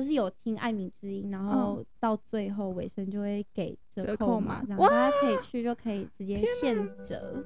就是有听爱米之音，然后到最后尾声就会给折扣嘛，然后大家可以去就可以直接现折。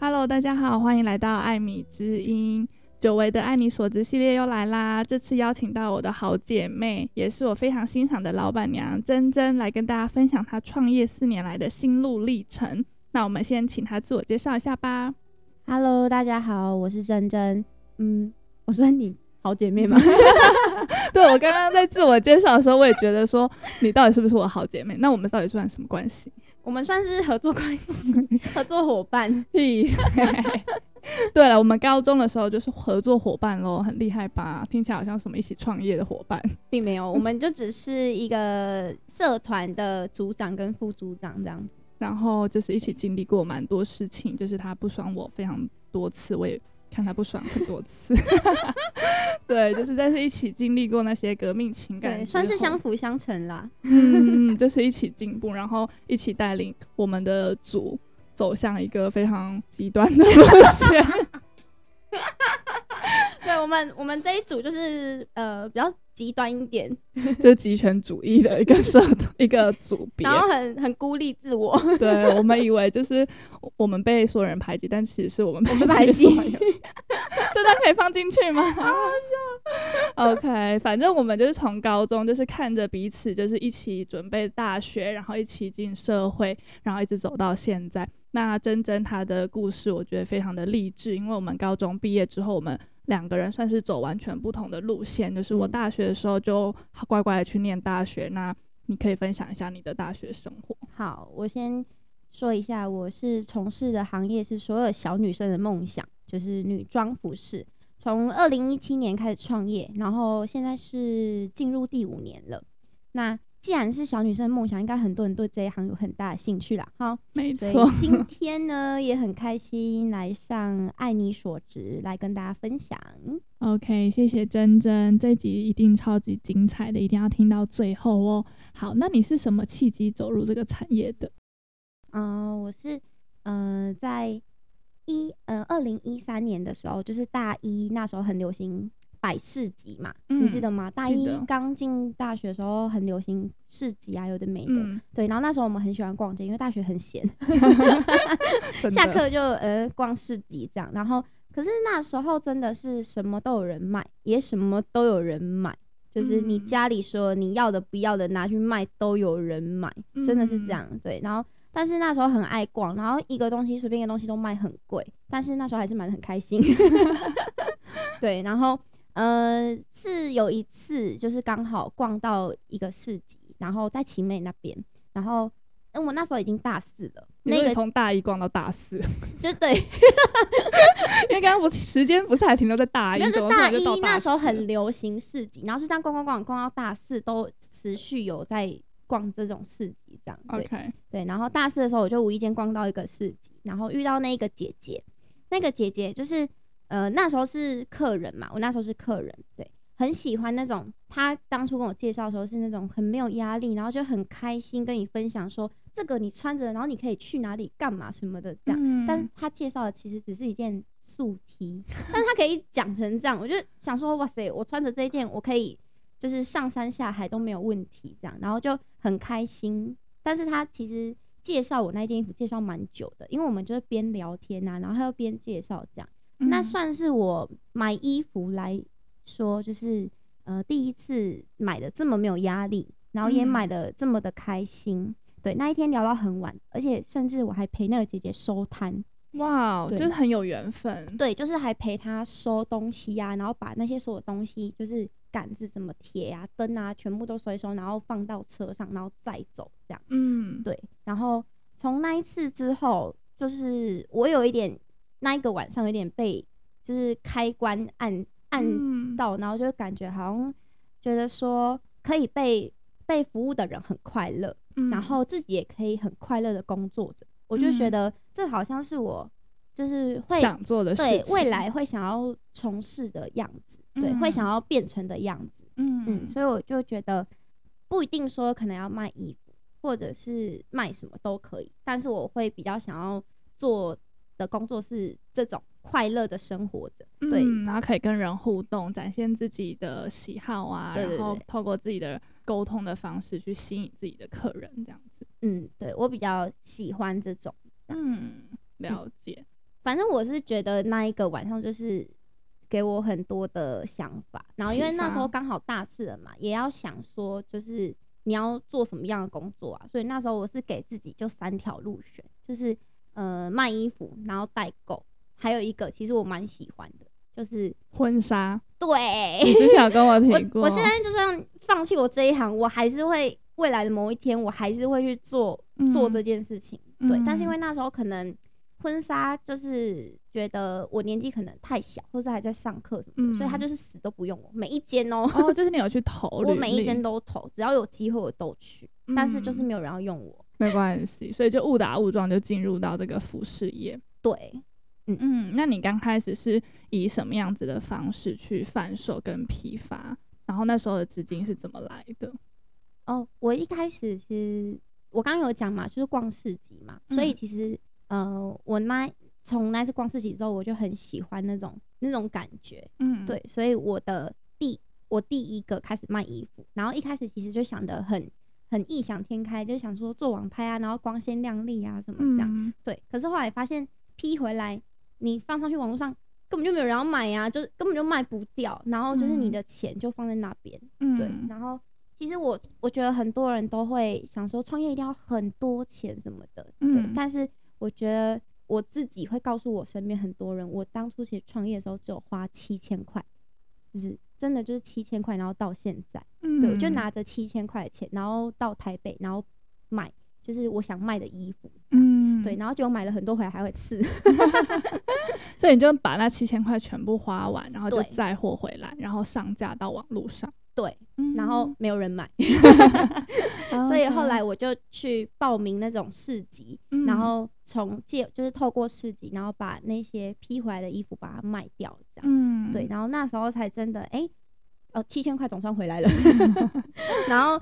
Hello，大家好，欢迎来到艾米之音。久违的爱你所值系列又来啦！这次邀请到我的好姐妹，也是我非常欣赏的老板娘珍珍，来跟大家分享她创业四年来的心路历程。那我们先请她自我介绍一下吧。Hello，大家好，我是珍珍。嗯，我说你好姐妹吗？对，我刚刚在自我介绍的时候，我也觉得说你到底是不是我好姐妹？那我们到底算什么关系？我们算是合作关系，合作伙伴。对了，我们高中的时候就是合作伙伴喽，很厉害吧？听起来好像什么一起创业的伙伴，并没有，我们就只是一个社团的组长跟副组长这样。然后就是一起经历过蛮多事情，就是他不爽我非常多次，我也看他不爽很多次。对，就是但是一起经历过那些革命情感，对，算是相辅相成啦。嗯，就是一起进步，然后一起带领我们的组。走向一个非常极端的路线。对，我们，我们这一组就是呃比较极端一点，就是极权主义的一个社一个组别，然后很很孤立自我。对，我们以为就是我们被所有人排挤，但其实是我们被排挤。这段可以放进去吗？好好笑。OK，反正我们就是从高中就是看着彼此，就是一起准备大学，然后一起进社会，然后一直走到现在。那珍珍她的故事，我觉得非常的励志，因为我们高中毕业之后，我们两个人算是走完全不同的路线。就是我大学的时候就乖乖的去念大学，那你可以分享一下你的大学生活。好，我先说一下，我是从事的行业是所有小女生的梦想，就是女装服饰。从二零一七年开始创业，然后现在是进入第五年了。那既然是小女生的梦想，应该很多人对这一行有很大的兴趣啦。好，没错。今天呢，也很开心来上《爱你所值》来跟大家分享。OK，谢谢珍珍，这集一定超级精彩的，一定要听到最后哦。好，那你是什么契机走入这个产业的？嗯、呃，我是嗯、呃，在一呃二零一三年的时候，就是大一那时候很流行。摆市集嘛，嗯、你记得吗？大一刚进大学的时候很流行市集啊，有的没的。嗯、对，然后那时候我们很喜欢逛街，因为大学很闲，下课就呃逛市集这样。然后可是那时候真的是什么都有人卖，也什么都有人买，就是你家里说你要的不要的拿去卖都有人买，真的是这样。对，然后但是那时候很爱逛，然后一个东西随便一个东西都卖很贵，但是那时候还是买的很开心。对，然后。呃，是有一次，就是刚好逛到一个市集，然后在奇美那边，然后，我那时候已经大四了，那个从大一逛到大四，就对，因为刚刚不时间不是还停留在大一，就是大一那时候很流行市集，然后是这样逛逛逛逛到大四都持续有在逛这种市集这样，对 Okay. 对，然后大四的时候我就无意间逛到一个市集，然后遇到那个姐姐，那个姐姐就是。呃，那时候是客人嘛，我那时候是客人，对，很喜欢那种。他当初跟我介绍的时候是那种很没有压力，然后就很开心跟你分享说，这个你穿着，然后你可以去哪里干嘛什么的这样。嗯、但他介绍的其实只是一件素 T，但他可以讲成这样，我就想说，哇塞，我穿着这一件，我可以就是上山下海都没有问题这样，然后就很开心。但是他其实介绍我那件衣服介绍蛮久的，因为我们就是边聊天呐、啊，然后他又边介绍这样。那算是我买衣服来说，就是呃第一次买的这么没有压力，然后也买的这么的开心。嗯、对，那一天聊到很晚，而且甚至我还陪那个姐姐收摊。哇，对就是很有缘分。对，就是还陪她收东西呀、啊，然后把那些所有东西，就是杆子、什么铁啊、灯啊，全部都收一收，然后放到车上，然后再走这样。嗯，对。然后从那一次之后，就是我有一点。那一个晚上有点被就是开关按按到，然后就感觉好像觉得说可以被被服务的人很快乐，嗯、然后自己也可以很快乐的工作着，我就觉得这好像是我就是会想做的事情，对未来会想要从事的样子，对，会想要变成的样子，嗯。嗯，所以我就觉得不一定说可能要卖衣服，或者是卖什么都可以，但是我会比较想要做的工作是这种快乐的生活着，对、嗯，然后可以跟人互动，展现自己的喜好啊，对对对，然后透过自己的沟通的方式去吸引自己的客人，这样子。嗯，对，我比较喜欢这种。嗯，了解。嗯、反正我是觉得那一个晚上就是给我很多的想法，然后因为那时候刚好大四了嘛，也要想说就是你要做什么样的工作啊，所以那时候我是给自己就三条路选，就是呃卖衣服，然后代购，还有一个其实我蛮喜欢的，就是婚纱。对，你之前跟我提过我，我现在就算放弃我这一行，我还是会未来的某一天，我还是会去做做这件事情。嗯、对，但是因为那时候可能婚纱就是觉得我年纪可能太小，或是还在上课什么的，嗯、所以他就是死都不用我。每一间哦，哦，就是你有去投，我每一间都投，只要有机会我都去，嗯、但是就是没有人要用我。没关系，所以就误打误撞就进入到这个服饰业。对，嗯嗯，那你刚开始是以什么样子的方式去贩售跟批发？然后那时候的资金是怎么来的？哦，我一开始其实我刚刚有讲嘛，就是逛市集嘛，嗯、所以其实呃，我那从那次逛市集之后，我就很喜欢那种那种感觉，嗯，对，所以我的第我第一个开始卖衣服，然后一开始其实就想的很很异想天开，就想说做网拍啊，然后光鲜亮丽啊什么这样，嗯、对，可是后来发现批回来，你放上去网络上根本就没有人要买呀、啊，就根本就卖不掉，然后就是你的钱就放在那边，嗯、对，然后。其实我我觉得很多人都会想说创业一定要很多钱什么的，对。嗯、但是我觉得我自己会告诉我身边很多人，我当初其实创业的时候只有花七千块，就是真的就是七千块，然后到现在，嗯、对，我就拿着七千块钱，然后到台北，然后买就是我想卖的衣服，嗯，对，然后就买了很多回来还会刺，所以你就把那七千块全部花完，然后就载货回来，然后上架到网络上。对，然后没有人买 所以后来我就去报名那种市集，嗯、然后从借就是透过市集，然后把那些批回来的衣服把它卖掉，这样，嗯、对，然后那时候才真的，哎，哦，七千块总算回来了，然后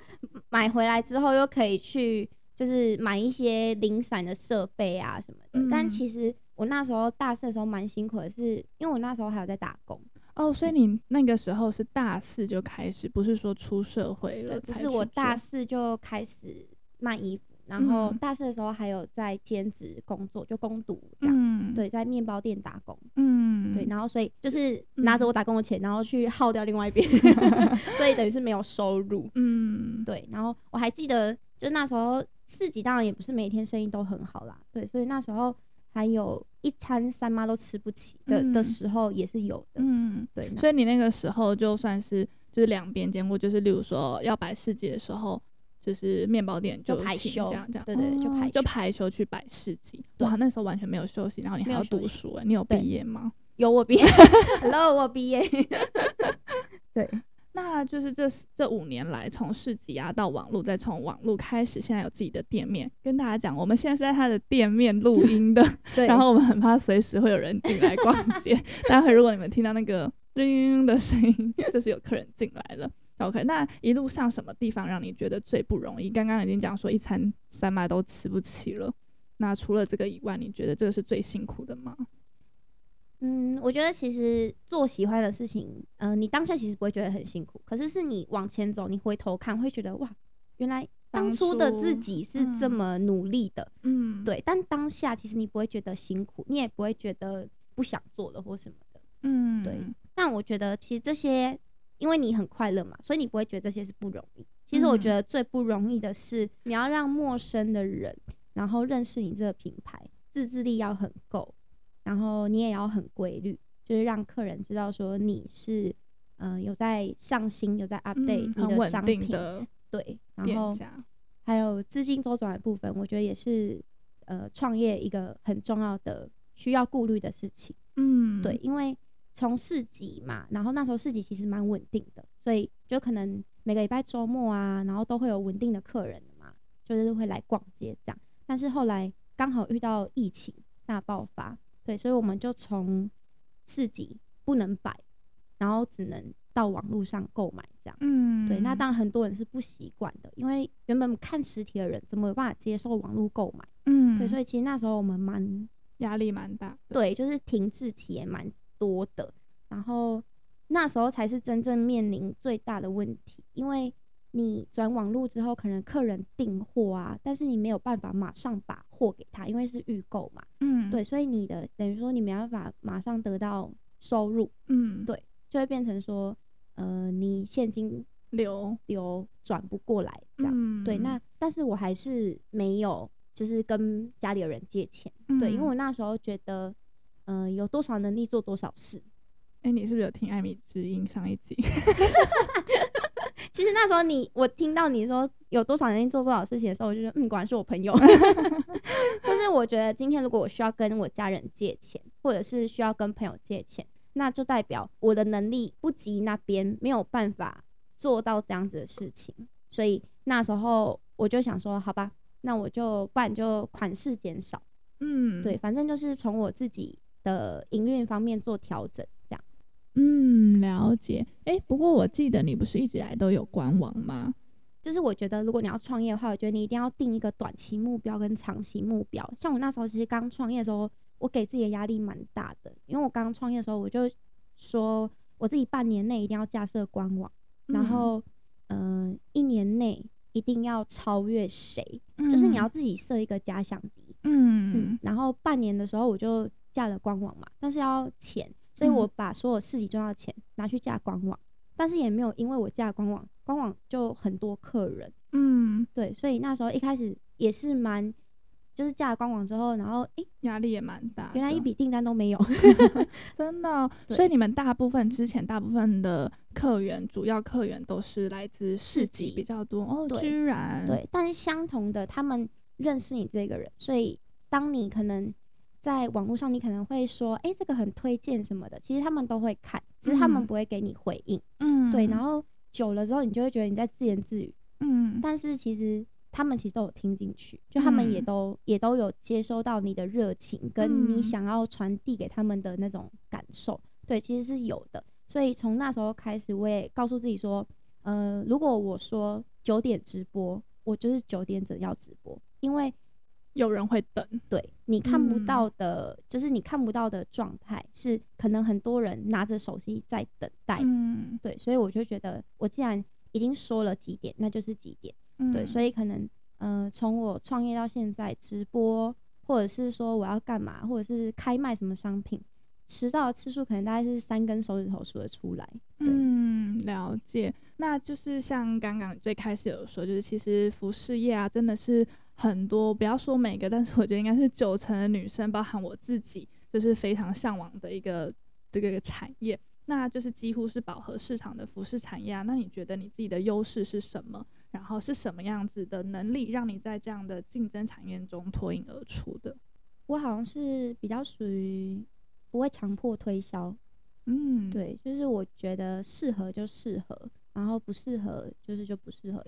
买回来之后又可以去就是买一些零散的设备啊什么的，嗯、但其实我那时候大四的时候蛮辛苦的是，是因为我那时候还有在打工。哦，所以你那个时候是大四就开始，不是说出社会了？不是，我大四就开始卖衣服，然后大四的时候还有在兼职工作，就攻读这样。嗯、对，在面包店打工。嗯，对，然后所以就是拿着我打工的钱，然后去耗掉另外一边，嗯、所以等于是没有收入。嗯，对，然后我还记得，就那时候市集当然也不是每天生意都很好啦。对，所以那时候。还有一餐三妈都吃不起的、嗯、的时候也是有的，嗯，对。所以你那个时候就算是就是两边兼顾，就是例如说要摆市集的时候，就是面包店就排休这样这样，对对，对，就排就排休去摆市集。哇，那时候完全没有休息，然后你还要读书、欸，你有毕业吗？有我毕业，Hello，我毕业。对。那就是这这五年来，从市集啊到网络，再从网络开始，现在有自己的店面。跟大家讲，我们现在是在他的店面录 音的，对。然后我们很怕随时会有人进来逛街。待会如果你们听到那个铃的声音，就是有客人进来了。OK，那一路上什么地方让你觉得最不容易？刚刚已经讲说一餐三麦都吃不起了。那除了这个以外，你觉得这个是最辛苦的吗？嗯，我觉得其实做喜欢的事情，嗯、呃，你当下其实不会觉得很辛苦，可是是你往前走，你回头看会觉得哇，原来当初的自己是这么努力的，嗯，对。但当下其实你不会觉得辛苦，你也不会觉得不想做了或什么的，嗯，对。但我觉得其实这些，因为你很快乐嘛，所以你不会觉得这些是不容易。其实我觉得最不容易的是，你要让陌生的人，然后认识你这个品牌，自制力要很够。然后你也要很规律，就是让客人知道说你是，嗯、呃，有在上新，有在 update 你的商品，嗯、对。然后还有资金周转的部分，我觉得也是，呃，创业一个很重要的需要顾虑的事情。嗯，对，因为从市集嘛，然后那时候市集其实蛮稳定的，所以就可能每个礼拜周末啊，然后都会有稳定的客人嘛，就是会来逛街这样。但是后来刚好遇到疫情大爆发。对，所以我们就从市集不能摆，然后只能到网络上购买这样。嗯，对，那当然很多人是不习惯的，因为原本看实体的人怎么有办法接受网络购买？嗯，对，所以其实那时候我们蛮压力蛮大，对，就是停滞期也蛮多的。然后那时候才是真正面临最大的问题，因为你转网络之后，可能客人订货啊，但是你没有办法马上把货给他，因为是预购嘛。嗯，对，所以你的等于说你没办法马上得到收入。嗯，对，就会变成说，呃，你现金流流转不过来这样。嗯，对，那但是我还是没有，就是跟家里的人借钱。嗯、对，因为我那时候觉得，嗯、呃，有多少能力做多少事。哎、欸，你是不是有听艾米之音上一集？其实那时候你，我听到你说有多少能力做多少事情的时候，我就觉得，嗯，果然是我朋友。就是我觉得今天如果我需要跟我家人借钱，或者是需要跟朋友借钱，那就代表我的能力不及那边，没有办法做到这样子的事情。所以那时候我就想说，好吧，那我就不然就款式减少。嗯，对，反正就是从我自己的营运方面做调整。嗯，了解。哎、欸，不过我记得你不是一直以来都有官网吗？就是我觉得，如果你要创业的话，我觉得你一定要定一个短期目标跟长期目标。像我那时候其实刚创业的时候，我给自己的压力蛮大的，因为我刚创业的时候，我就说我自己半年内一定要架设官网，嗯、然后嗯、呃，一年内一定要超越谁，嗯、就是你要自己设一个假想敌。嗯，嗯，然后半年的时候我就架了官网嘛，但是要钱。所以我把所有市集赚到钱拿去架官网，但是也没有因为我架官网，官网就很多客人，嗯，对，所以那时候一开始也是蛮，就是架了官网之后，然后诶，压力也蛮大，原来一笔订单都没有，真的哦。所以你们大部分之前大部分的客源，主要客源都是来自市集比较多哦，居然对，但是相同的，他们认识你这个人，所以当你可能。在网络上，你可能会说：“哎、欸，这个很推荐什么的。”其实他们都会看，只是他们不会给你回应。嗯，对。然后久了之后，你就会觉得你在自言自语。嗯。但是其实他们其实都有听进去，就他们也都、嗯、也都有接收到你的热情，跟你想要传递给他们的那种感受。对，其实是有的。所以从那时候开始，我也告诉自己说：“呃，如果我说九点直播，我就是九点整要直播，因为。”有人会等，对，你看不到的，嗯、就是你看不到的状态，是可能很多人拿着手机在等待，嗯，对，所以我就觉得，我既然已经说了几点，那就是几点，嗯、对，所以可能，呃，从我创业到现在直播，或者是说我要干嘛，或者是开卖什么商品，迟到的次数可能大概是三根手指头数得出来，嗯，了解，那就是像刚刚最开始有说，就是其实服饰业啊，真的是。很多，不要说每个，但是我觉得应该是九成的女生，包含我自己，就是非常向往的一个这个产业，那就是几乎是饱和市场的服饰产业啊。那你觉得你自己的优势是什么？然后是什么样子的能力，让你在这样的竞争产业中脱颖而出的？我好像是比较属于不会强迫推销，嗯，对，就是我觉得适合就适合，然后不适合就是就不适合。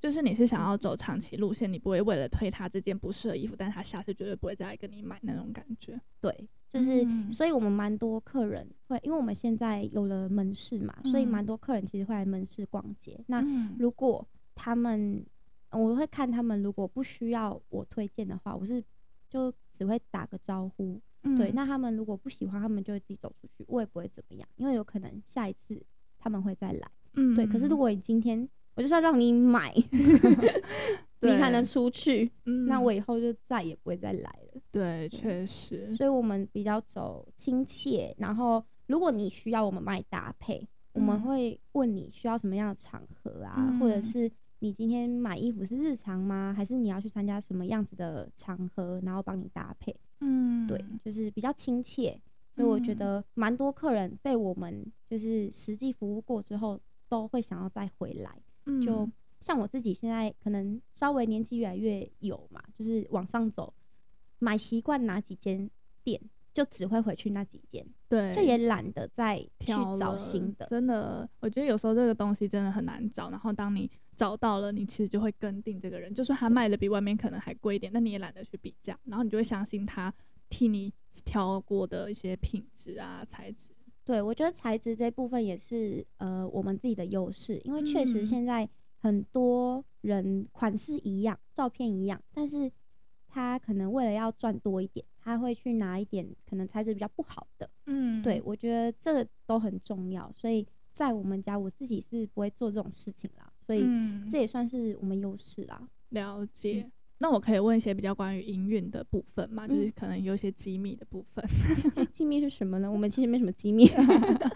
就是你是想要走长期路线，你不会为了推他这件不适合衣服，但是他下次绝对不会再来跟你买那种感觉。对，就是，所以我们蛮多客人会，因为我们现在有了门市嘛，所以蛮多客人其实会来门市逛街。那如果他们，我会看他们，如果不需要我推荐的话，我是就只会打个招呼。对，那他们如果不喜欢，他们就会自己走出去，我也不会怎么样，因为有可能下一次他们会再来。嗯，对。可是如果你今天我就是要让你买，你才能出去。嗯，那我以后就再也不会再来了。对，确实。所以我们比较走亲切。然后，如果你需要我们帮你搭配，我们会问你需要什么样的场合啊，嗯，或者是你今天买衣服是日常吗？还是你要去参加什么样子的场合，然后帮你搭配？嗯，对，就是比较亲切。所以我觉得蛮多客人被我们就是实际服务过之后，都会想要再回来。就像我自己现在可能稍微年纪越来越有嘛，就是往上走，买习惯哪几间店，就只会回去那几间，对，就也懒得再去找新的。真的，我觉得有时候这个东西真的很难找，然后当你找到了，你其实就会跟定这个人，就算他卖的比外面可能还贵一点，那你也懒得去比价，然后你就会相信他替你挑过的一些品质啊、材质。对，我觉得材质这部分也是呃我们自己的优势，因为确实现在很多人款式一样，照片一样，但是他可能为了要赚多一点，他会去拿一点可能材质比较不好的。嗯，对，我觉得这个都很重要，所以在我们家我自己是不会做这种事情啦，所以这也算是我们优势啦。了解。嗯那我可以问一些比较关于营运的部分嘛？就是可能有一些机密的部分。机密是什么呢？我们其实没什么机密。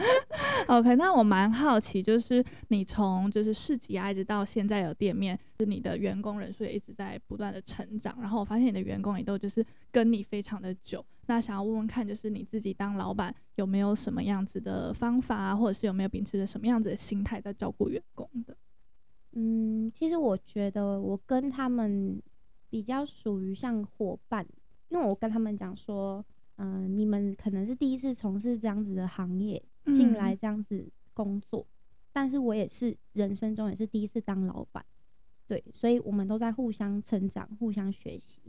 OK，那我蛮好奇，就是你从就是市集啊，一直到现在有店面，就是你的员工人数也一直在不断的成长。然后我发现你的员工也都就是跟你非常的久。那想要问问看，就是你自己当老板有没有什么样子的方法啊，或者是有没有秉持着什么样子的心态在照顾员工的？嗯，其实我觉得我跟他们。比较属于像伙伴，因为我跟他们讲说，嗯、呃，你们可能是第一次从事这样子的行业进来这样子工作，嗯、但是我也是人生中也是第一次当老板，对，所以我们都在互相成长、互相学习，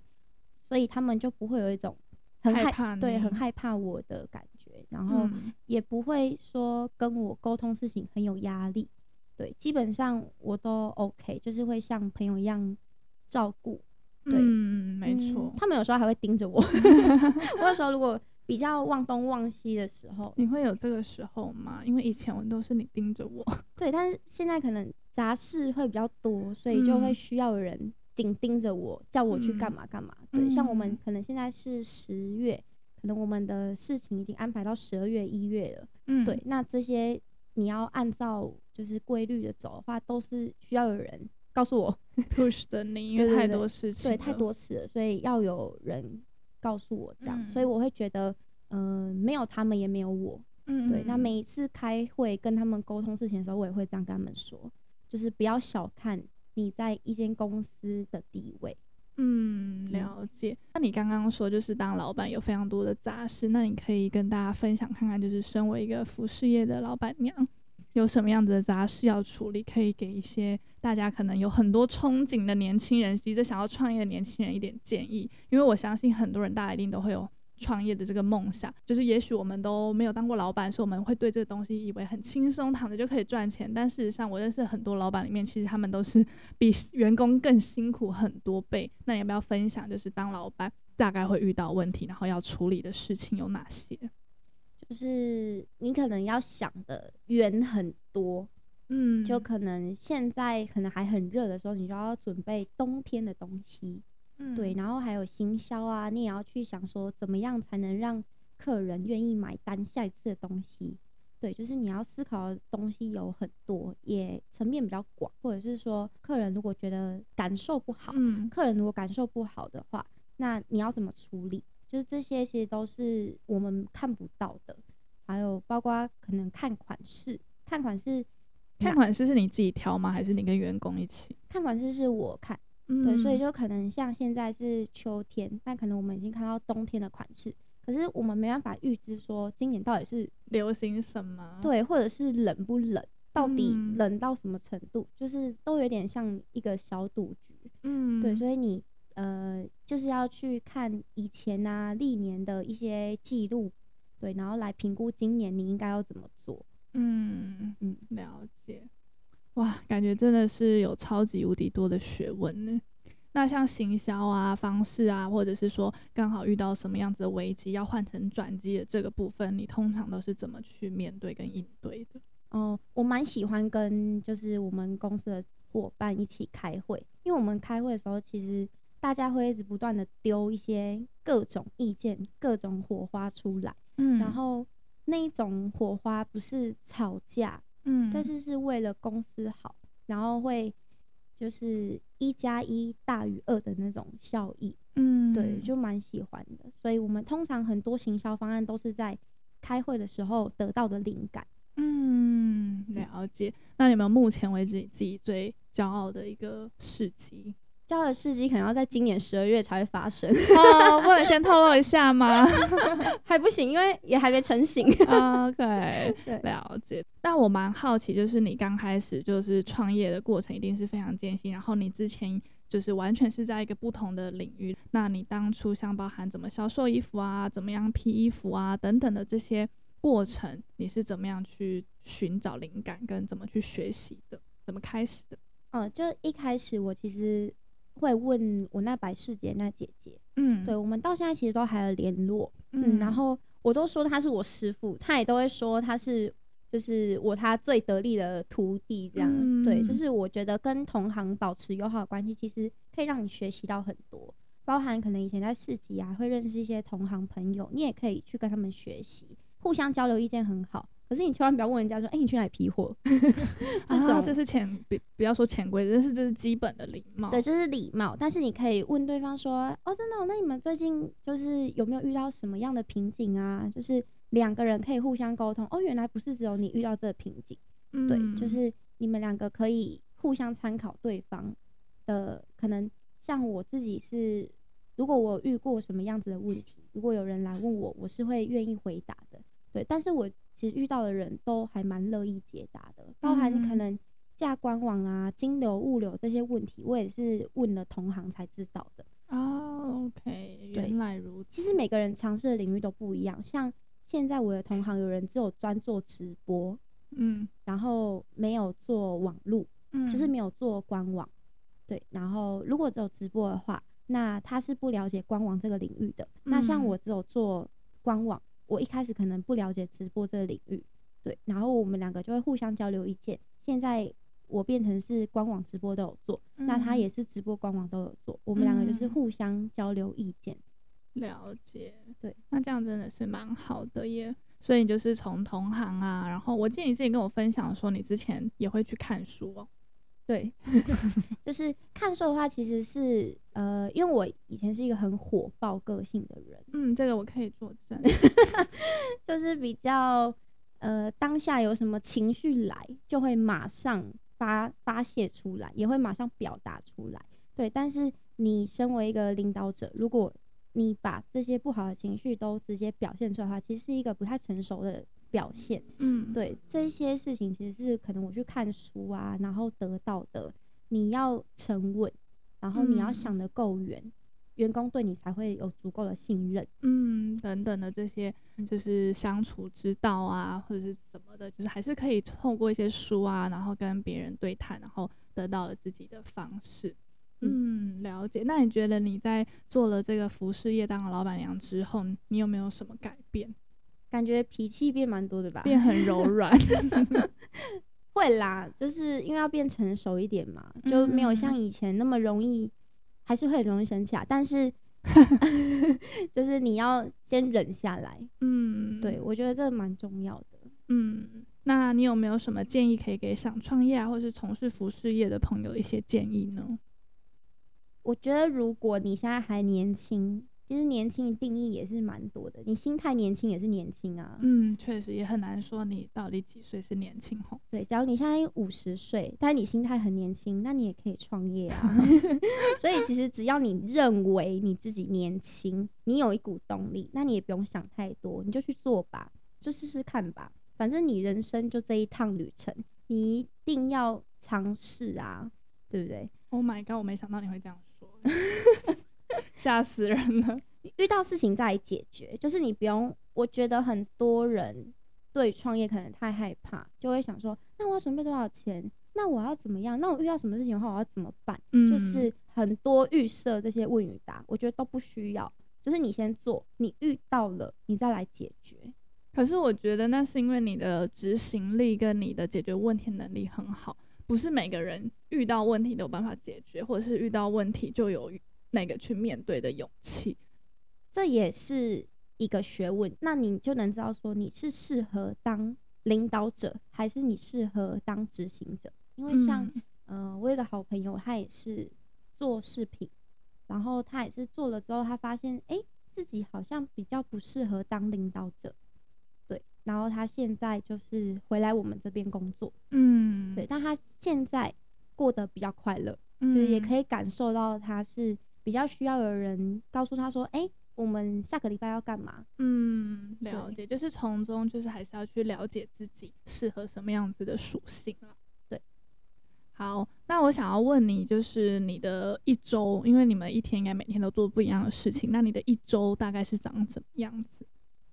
所以他们就不会有一种很害，害怕，对，很害怕我的感觉，然后也不会说跟我沟通事情很有压力，对，基本上我都 OK，就是会像朋友一样照顾。对，嗯，没错、嗯。他们有时候还会盯着我。我有时候如果比较忘东忘西的时候，你会有这个时候吗？因为以前我都是你盯着我。对，但是现在可能杂事会比较多，所以就会需要有人紧盯着我，叫我去干嘛干嘛。嗯、对，像我们可能现在是十月，可能我们的事情已经安排到十二月、一月了。嗯，对，那这些你要按照就是规律的走的话，都是需要有人。告诉我，push 的你，因为太多事情，对，太多事了，所以要有人告诉我这样，嗯、所以我会觉得，嗯、呃，没有他们也没有我，嗯，对。那每一次开会跟他们沟通事情的时候，我也会这样跟他们说，就是不要小看你在一间公司的地位。嗯，了解。嗯、那你刚刚说就是当老板有非常多的杂事，那你可以跟大家分享看看，就是身为一个服饰业的老板娘。有什么样子的杂事要处理？可以给一些大家可能有很多憧憬的年轻人，急着想要创业的年轻人一点建议。因为我相信很多人，大家一定都会有创业的这个梦想。就是也许我们都没有当过老板，所以我们会对这个东西以为很轻松，躺着就可以赚钱。但事实上，我认识很多老板里面，其实他们都是比员工更辛苦很多倍。那你要不要分享，就是当老板大概会遇到问题，然后要处理的事情有哪些？就是你可能要想的远很多，嗯，就可能现在可能还很热的时候，你就要准备冬天的东西，嗯，对，然后还有行销啊，你也要去想说怎么样才能让客人愿意买单下一次的东西，对，就是你要思考的东西有很多，也层面比较广，或者是说客人如果觉得感受不好，嗯，客人如果感受不好的话，那你要怎么处理？就是这些其实都是我们看不到的，还有包括可能看款式，看款式，看款式是你自己挑吗？还是你跟员工一起？看款式是我看，嗯、对，所以就可能像现在是秋天，但可能我们已经看到冬天的款式，可是我们没办法预知说今年到底是流行什么，对，或者是冷不冷，到底冷到什么程度，嗯、就是都有点像一个小赌局，嗯，对，所以你。呃，就是要去看以前啊历年的一些记录，对，然后来评估今年你应该要怎么做。嗯嗯，了解。哇，感觉真的是有超级无敌多的学问呢。那像行销啊、方式啊，或者是说刚好遇到什么样子的危机要换成转机的这个部分，你通常都是怎么去面对跟应对的？哦，我蛮喜欢跟就是我们公司的伙伴一起开会，因为我们开会的时候其实。大家会一直不断的丢一些各种意见、各种火花出来，嗯，然后那一种火花不是吵架，嗯，但是是为了公司好，然后会就是一加一大于二的那种效益，嗯，对，就蛮喜欢的。所以我们通常很多行销方案都是在开会的时候得到的灵感，嗯，了解。那有没有目前为止自己最骄傲的一个事迹？骄傲的事迹可能要在今年十二月才会发生 哦，不能先透露一下吗？还不行，因为也还没成型。OK，对了解。那我蛮好奇，就是你刚开始就是创业的过程，一定是非常艰辛。然后你之前就是完全是在一个不同的领域。那你当初像包含怎么销售衣服啊，怎么样批衣服啊等等的这些过程，你是怎么样去寻找灵感，跟怎么去学习的？怎么开始的？嗯，就一开始我其实会问我那百事姐那姐姐，嗯，对，我们到现在其实都还有联络，嗯，然后我都说他是我师傅，他也都会说他是就是我他最得力的徒弟，这样，嗯、对，就是我觉得跟同行保持友好的关系，其实可以让你学习到很多，包含可能以前在市集啊会认识一些同行朋友，你也可以去跟他们学习，互相交流意见很好。可是你千万不要问人家说，哎、欸，你去哪里批货？这种、啊、这是潜，不不要说潜规则，这是这是基本的礼貌。对，就是礼貌。但是你可以问对方说，哦，真的、哦，那你们最近就是有没有遇到什么样的瓶颈啊？就是两个人可以互相沟通。哦，原来不是只有你遇到这个瓶颈，嗯、对，就是你们两个可以互相参考对方的。可能像我自己是，如果我遇过什么样子的问题，如果有人来问我，我是会愿意回答的。对，但是我。其实遇到的人都还蛮乐意解答的，包含可能架官网啊、金流、物流这些问题，我也是问了同行才知道的。哦，OK，原来如此。其实每个人尝试的领域都不一样，像现在我的同行有人只有专做直播，嗯，然后没有做网路，嗯，就是没有做官网。对，然后如果只有直播的话，那他是不了解官网这个领域的。嗯，那像我只有做官网。我一开始可能不了解直播这个领域，对，然后我们两个就会互相交流意见。现在我变成是官网直播都有做，嗯、那他也是直播官网都有做，我们两个就是互相交流意见。嗯、了解，对，那这样真的是蛮好的耶。所以你就是从同行啊，然后我记得你自己跟我分享说，你之前也会去看书哦。对，就是看书的话，其实是呃，因为我以前是一个很火爆个性的人，嗯，这个我可以作证，就是比较呃，当下有什么情绪来，就会马上发发泄出来，也会马上表达出来。对，但是你身为一个领导者，如果你把这些不好的情绪都直接表现出来的话，其实是一个不太成熟的表现。嗯，对，这些事情其实是可能我去看书啊，然后得到的。你要沉稳，然后你要想得够远，嗯、员工对你才会有足够的信任。嗯，等等的这些就是相处之道啊，或者是什么的，就是还是可以透过一些书啊，然后跟别人对谈，然后得到了自己的方式。嗯，了解。那你觉得你在做了这个服饰业当了老板娘之后，你有没有什么改变？感觉脾气变蛮多的吧？变很柔软。会啦，就是因为要变成熟一点嘛，就没有像以前那么容易，嗯、还是会很容易生气啊。但是，就是你要先忍下来。嗯，对，我觉得这蛮重要的。嗯，那你有没有什么建议可以给想创业啊，或是从事服饰业的朋友一些建议呢？我觉得，如果你现在还年轻，其实年轻的定义也是蛮多的。你心态年轻也是年轻啊。嗯，确实也很难说你到底几岁是年轻吼。对，假如你现在五十岁，但你心态很年轻，那你也可以创业啊。所以其实只要你认为你自己年轻，你有一股动力，那你也不用想太多，你就去做吧，就试试看吧。反正你人生就这一趟旅程，你一定要尝试啊，对不对？Oh my god！我没想到你会这样。吓死人了！遇到事情再解决，就是你不用。我觉得很多人对创业可能太害怕，就会想说：那我要准备多少钱？那我要怎么样？那我遇到什么事情的话，我要怎么办？嗯，就是很多预设这些问与答，我觉得都不需要。就是你先做，你遇到了，你再来解决。可是我觉得那是因为你的执行力跟你的解决问题能力很好。不是每个人遇到问题都有办法解决，或者是遇到问题就有那个去面对的勇气，这也是一个学问。那你就能知道说你是适合当领导者，还是你适合当执行者。因为像，嗯、呃，我有个好朋友，他也是做视频，然后他也是做了之后，他发现，哎、欸，自己好像比较不适合当领导者。对然后他现在就是回来我们这边工作，嗯，对，但他现在过得比较快乐，就是也可以感受到他是比较需要有人告诉他说，哎，我们下个礼拜要干嘛？嗯，了解，就是从中就是还是要去了解自己适合什么样子的属性啊。对，好，那我想要问你，就是你的一周，因为你们一天应该每天都做不一样的事情，那你的一周大概是长什么样子？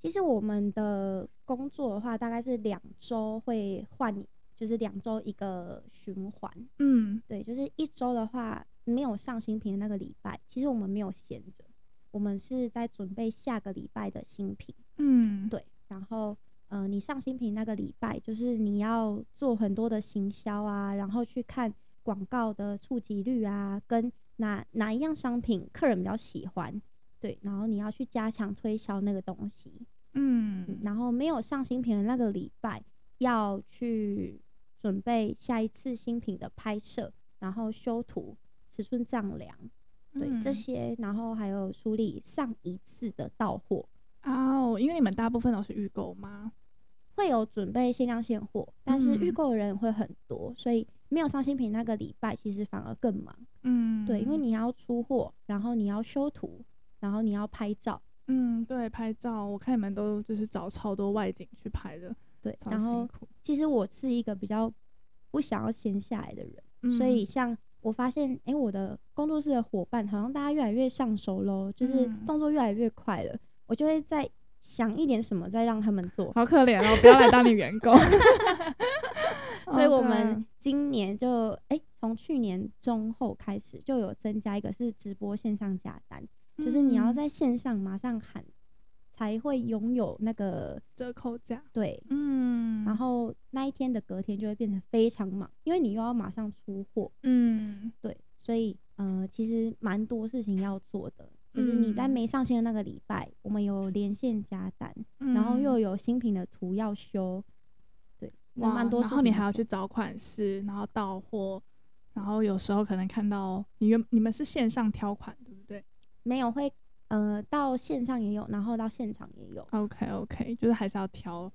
其实我们的工作的话，大概是两周会换，就是两周一个循环。嗯，对，就是一周的话，没有上新品的那个礼拜，其实我们没有闲着，我们是在准备下个礼拜的新品。嗯，对，然后。呃，你上新品那个礼拜，就是你要做很多的行销啊，然后去看广告的触及率啊，跟哪哪一样商品客人比较喜欢，对，然后你要去加强推销那个东西，嗯，嗯，然后没有上新品的那个礼拜，要去准备下一次新品的拍摄，然后修图、尺寸丈量，对、嗯、这些，然后还有梳理上一次的到货。哦，因为你们大部分都是预购吗？会有准备限量现货，但是预购的人会很多，嗯，所以没有上新品那个礼拜，其实反而更忙。嗯，对，因为你要出货，然后你要修图，然后你要拍照。嗯，对，拍照，我看你们都就是找超多外景去拍的。对，然后其实我是一个比较不想要闲下来的人，嗯，所以像我发现，哎，我的工作室的伙伴好像大家越来越上手喽，就是动作越来越快了，我就会在。想一点什么再让他们做，好可怜哦！不要来当你员工。所以我们今年就哎，从、欸、去年中后开始就有增加一个是直播线上加单，嗯、就是你要在线上马上喊，才会拥有那个折扣价。对，嗯。然后那一天的隔天就会变成非常忙，因为你又要马上出货。嗯，对，所以呃，其实蛮多事情要做的。就是你在没上线的那个礼拜，我们有连线加单，嗯，然后又有新品的图要修，对，蛮多。然后你还要去找款式，然后到货，然后有时候可能看到你原你们是线上挑款，对不对？没有，会呃到线上也有，然后到现场也有。OK OK，就是还是要挑。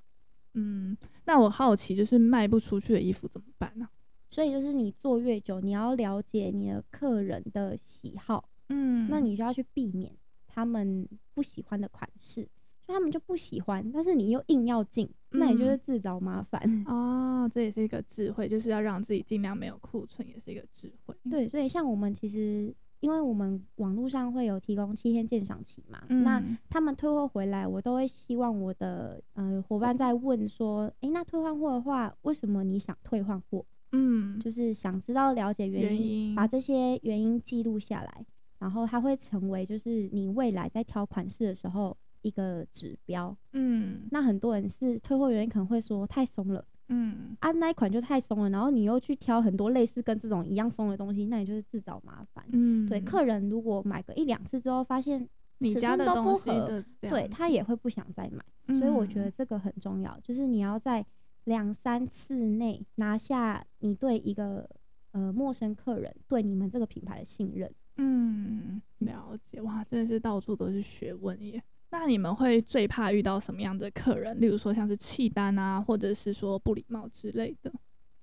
嗯，那我好奇就是卖不出去的衣服怎么办呢？所以就是你做越久，你要了解你的客人的喜好。嗯，那你就要去避免他们不喜欢的款式，所以他们就不喜欢，但是你又硬要进，那你就是自找麻烦。嗯。哦，这也是一个智慧，就是要让自己尽量没有库存，也是一个智慧。对，所以像我们其实，因为我们网络上会有提供七天鉴赏期嘛，嗯，那他们退货回来，我都会希望我的呃伙伴在问说，诶、欸，那退换货的话，为什么你想退换货？嗯，就是想知道了解原因，原因把这些原因记录下来。然后它会成为就是你未来在挑款式的时候一个指标。嗯，那很多人是退货原因可能会说太松了。嗯，啊，那一款就太松了，然后你又去挑很多类似跟这种一样松的东西，那你就是自找麻烦。嗯，对，客人如果买个一两次之后发现你家的东西的，对，他也会不想再买。嗯。所以我觉得这个很重要，就是你要在两三次内拿下你对一个呃陌生客人对你们这个品牌的信任。嗯，了解哇，真的是到处都是学问耶。那你们会最怕遇到什么样的客人？例如说像是弃单啊，或者是说不礼貌之类的。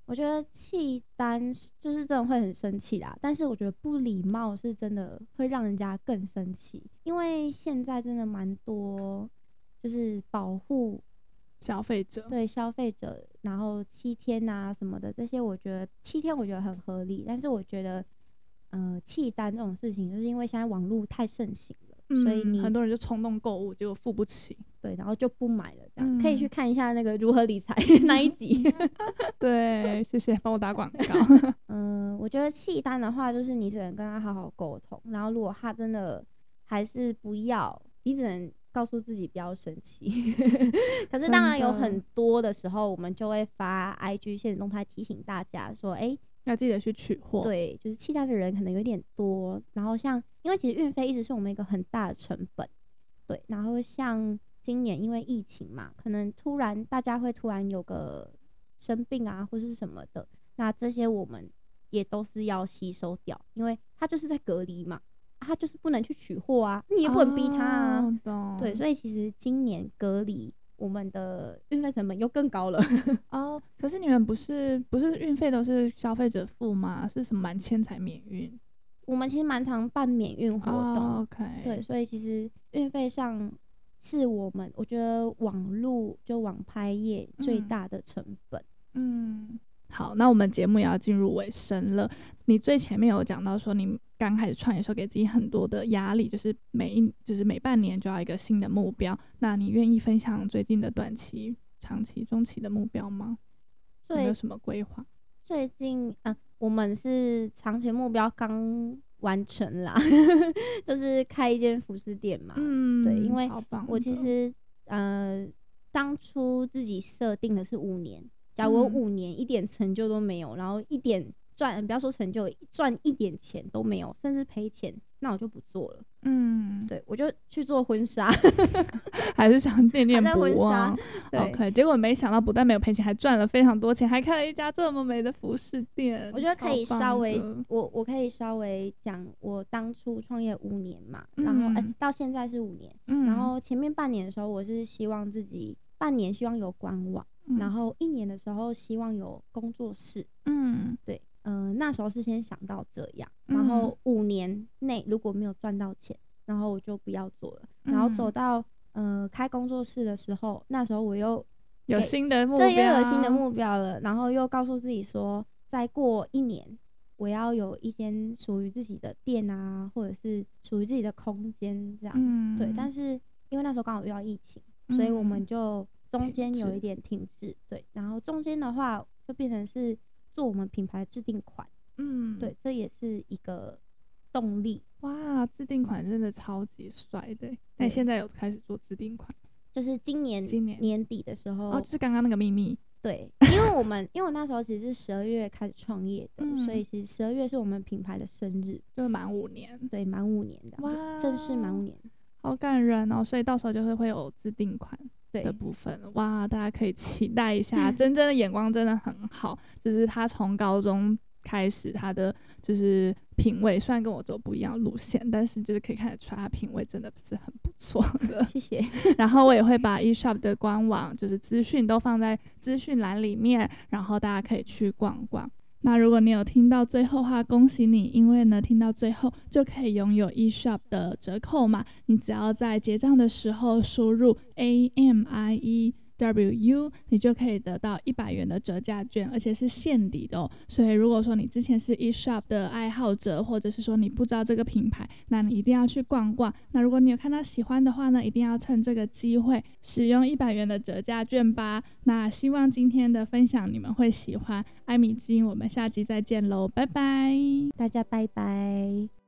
我觉得弃单就是真的会很生气啦，但是我觉得不礼貌是真的会让人家更生气，因为现在真的蛮多就是保护消费者，对消费者，然后七天啊什么的这些，我觉得七天我觉得很合理，但是我觉得。呃，弃单这种事情，就是因为现在网络太盛行了，嗯，所以你很多人就冲动购物，结果付不起，对，然后就不买了。这样，嗯，可以去看一下那个如何理财 那一集。对，谢谢，帮我打广告。嗯，呃，我觉得弃单的话，就是你只能跟他好好沟通，然后如果他真的还是不要，你只能告诉自己不要生气。可是当然有很多的时候，我们就会发 IG 动态提醒大家说，哎，欸。要记得去取货。对，就是弃单的人可能有点多。然后像，因为其实运费一直是我们一个很大的成本。对，然后像今年因为疫情嘛，可能突然大家会突然有个生病啊，或是什么的，那这些我们也都是要吸收掉，因为他就是在隔离嘛，他就是不能去取货啊，你也不能逼他啊。哦，对，所以其实今年隔离。我们的运费成本又更高了 哦。可是你们不是不是运费都是消费者付吗？是什么满千才免运？我们其实蛮常办免运活动。对，所以其实运费上是我们我觉得网路就网拍业最大的成本。嗯，嗯，好，那我们节目也要进入尾声了。你最前面有讲到说，你刚开始创业的时候给自己很多的压力，就是每一就是每半年就要一个新的目标。那你愿意分享最近的短期、长期、中期的目标吗？有没有什么规划？最近，啊、呃，我们是长期目标刚完成啦，就是开一间服饰店嘛。嗯，对，因为我其实呃当初自己设定的是五年，假如我五年一点成就都没有，然后一点。赚，不要说成就，赚一点钱都没有，甚至赔钱，那我就不做了。嗯，对，我就去做婚纱，还是想念念不忘。OK，结果没想到不但没有赔钱，还赚了非常多钱，还开了一家这么美的服饰店。我觉得可以稍微，我我可以稍微讲，我当初创业五年嘛，嗯、然后哎、欸，到现在是五年，嗯、然后前面半年的时候，我是希望自己半年希望有官网，嗯、然后一年的时候希望有工作室。嗯，对。嗯、呃，那时候是先想到这样，然后五年内如果没有赚到钱，然后我就不要做了。然后走到呃开工作室的时候，那时候我又有新的目标，对，又有新的目标了。然后又告诉自己说，再过一年我要有一间属于自己的店啊，或者是属于自己的空间这样。嗯，对。但是因为那时候刚好遇到疫情，所以我们就中间有一点停滞。对，然后中间的话就变成是。做我们品牌的制定款，嗯，对，这也是一个动力。哇，制定款真的超级帅的。那你现在有开始做制定款？就是今年今年年底的时候，哦，就是刚刚那个秘密。对，因为我们因为我那时候其实是十二月开始创业的，嗯、所以其实十二月是我们品牌的生日，就满五年。对，满五年的，哇，正式满五年，好感人哦。所以到时候就会会有制定款。的部分哇，大家可以期待一下，真真的眼光真的很好。就是他从高中开始，他的就是品味，虽然跟我走不一样路线，但是就是可以看得出来，他品味真的是很不错的。谢谢。然后我也会把 eShop 的官网就是资讯都放在资讯栏里面，然后大家可以去逛逛。那如果你有听到最后的话，恭喜你，因为呢听到最后就可以拥有 eShop 的折扣嘛。你只要在结账的时候输入 A M I E W U，你就可以得到一百元的折价券，而且是现抵的哦。所以如果说你之前是 eShop 的爱好者，或者是说你不知道这个品牌，那你一定要去逛逛。那如果你有看到喜欢的话呢，一定要趁这个机会使用一百元的折价券吧。那希望今天的分享你们会喜欢，艾米之音，我们下集再见喽，拜拜，大家拜拜。